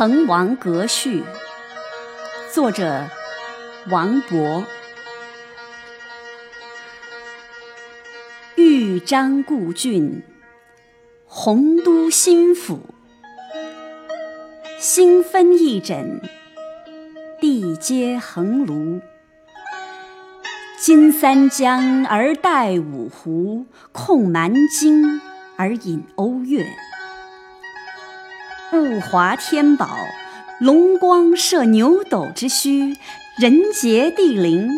滕王阁序，作者王勃。豫章故郡，洪都新府。星分翼轸，地接衡庐。襟三江而带五湖，控蛮荆而引瓯越。物华天宝，龙光射牛斗之墟；人杰地灵，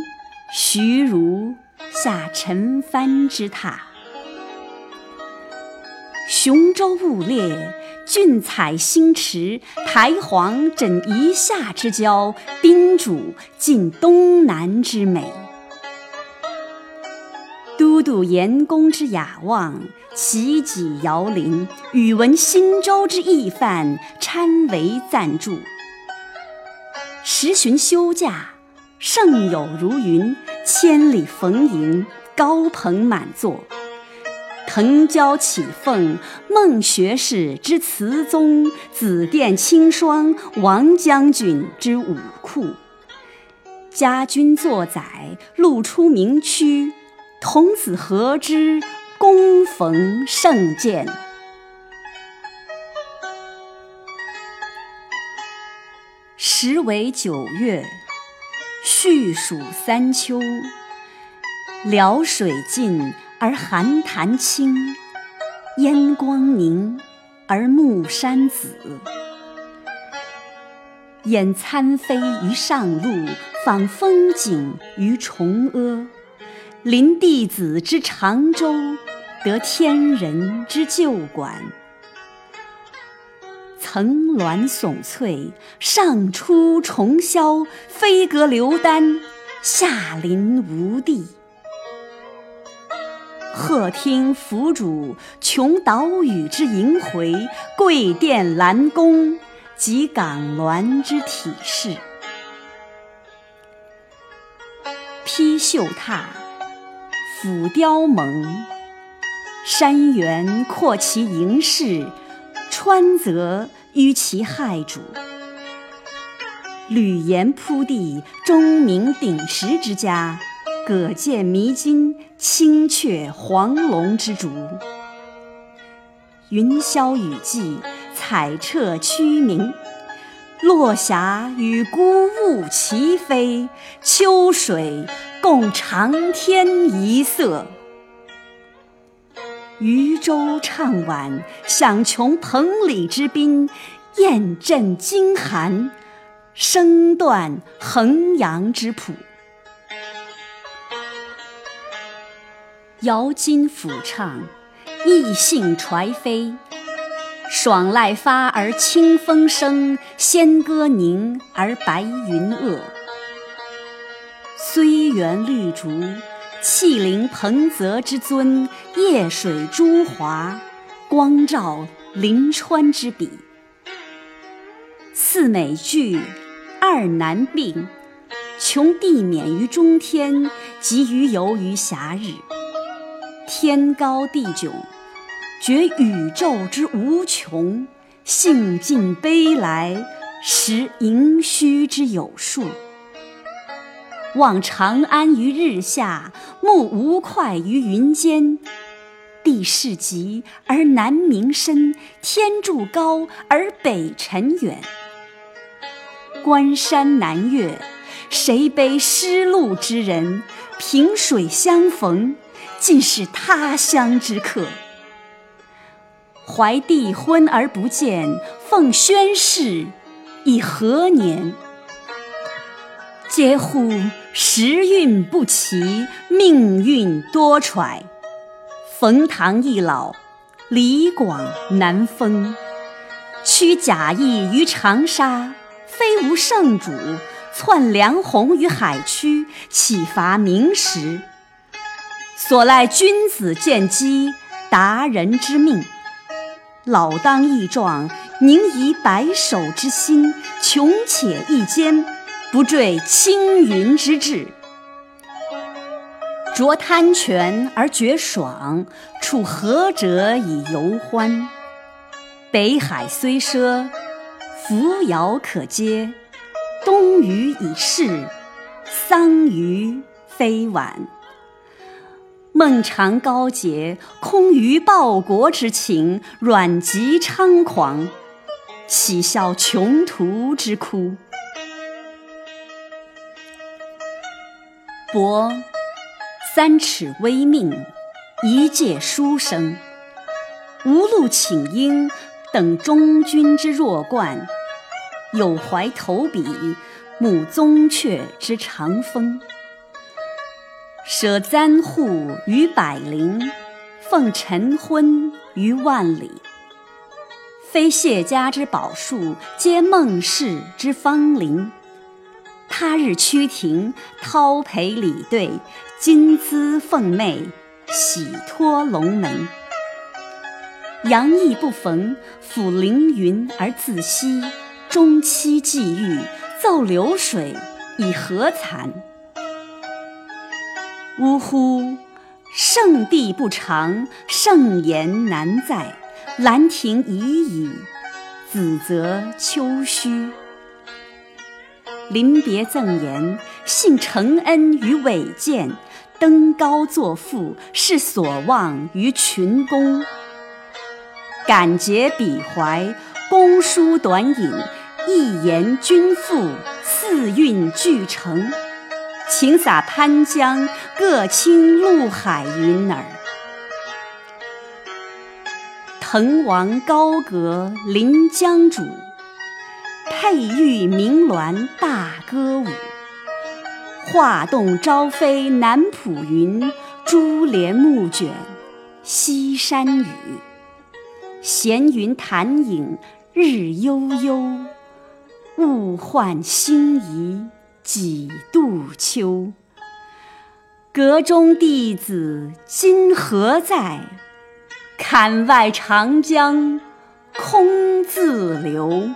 徐如下陈蕃之榻。雄州雾列，俊采星驰；台隍枕夷夏之交，宾主尽东南之美。度严公之雅望，齐己遥临；宇文新州之懿范，参为赞助。时巡休假，盛友如云；千里逢迎，高朋满座。腾蛟起凤，孟学士之词宗；紫殿青霜，王将军之武库。家君作宰，路出名区。童子何知，躬逢胜饯。时为九月，序属三秋。潦水尽而寒潭清，烟光凝而暮山紫。掩参飞于上路，访风景于崇阿。临帝子之长洲，得天人之旧馆。层峦耸翠，上出重霄；飞阁流丹，下临无地。鹤听凫渚，穷岛屿之萦回；桂殿兰宫，及港峦之体势。披绣闼。俯雕甍，山原阔其盈视，川泽纡其骇瞩。履岩铺地，钟鸣鼎食之家；葛见弥津，青雀黄龙之竹。云霄雨霁，彩彻区明；落霞与孤鹜齐飞，秋水。共长天一色，渔舟唱晚，响穷彭蠡之滨；雁阵惊寒，声断衡阳之浦。瑶金抚唱，逸兴揣飞；爽籁发而清风生，仙歌凝而白云遏。虽园绿竹，气凌彭泽之尊；夜水朱华，光照临川之笔。四美具，二难并，穷地免于中天，极于游于暇日。天高地迥，觉宇宙之无穷；兴尽悲来，识盈虚之有数。望长安于日下，目吴会于云间。地势极而南溟深，天柱高而北辰远。关山难越，谁悲失路之人？萍水相逢，尽是他乡之客。怀帝昏而不见，奉宣室，以何年？嗟乎！时运不齐，命运多舛。冯唐易老，李广难封。屈贾谊于长沙，非无圣主；窜梁鸿于海曲，岂乏明时？所赖君子见机，达人之命。老当益壮，宁移白首之心，穷且益坚。不坠青云之志，酌贪泉而觉爽，处涸辙以犹欢。北海虽赊，扶摇可接，冬雨已逝，桑榆非晚。孟尝高洁，空余报国之情；阮籍猖狂，岂效穷途之哭？博三尺微命，一介书生，无路请缨，等中军之弱冠；有怀投笔，慕宗悫之长风。舍簪笏于百龄，奉晨昏于万里。非谢家之宝树，皆孟氏之芳邻。他日趋庭，叨陪礼对，金姿凤媚，喜托龙门。阳意不逢，抚凌云而自惜。终期际遇，奏流水，以何惭？呜呼！圣地不长，圣言难在。兰亭已矣，梓泽秋虚。临别赠言，幸承恩于伟饯；登高作赋，是所望于群公。感竭彼怀，公书短引，一言均赋，四韵俱成。请洒潘江，各倾陆海云耳。滕王高阁临江渚。佩玉鸣鸾大歌舞，画栋朝飞南浦云，珠帘暮卷西山雨。闲云潭影日悠悠，物换星移几度秋。阁中弟子今何在？槛外长江空自流。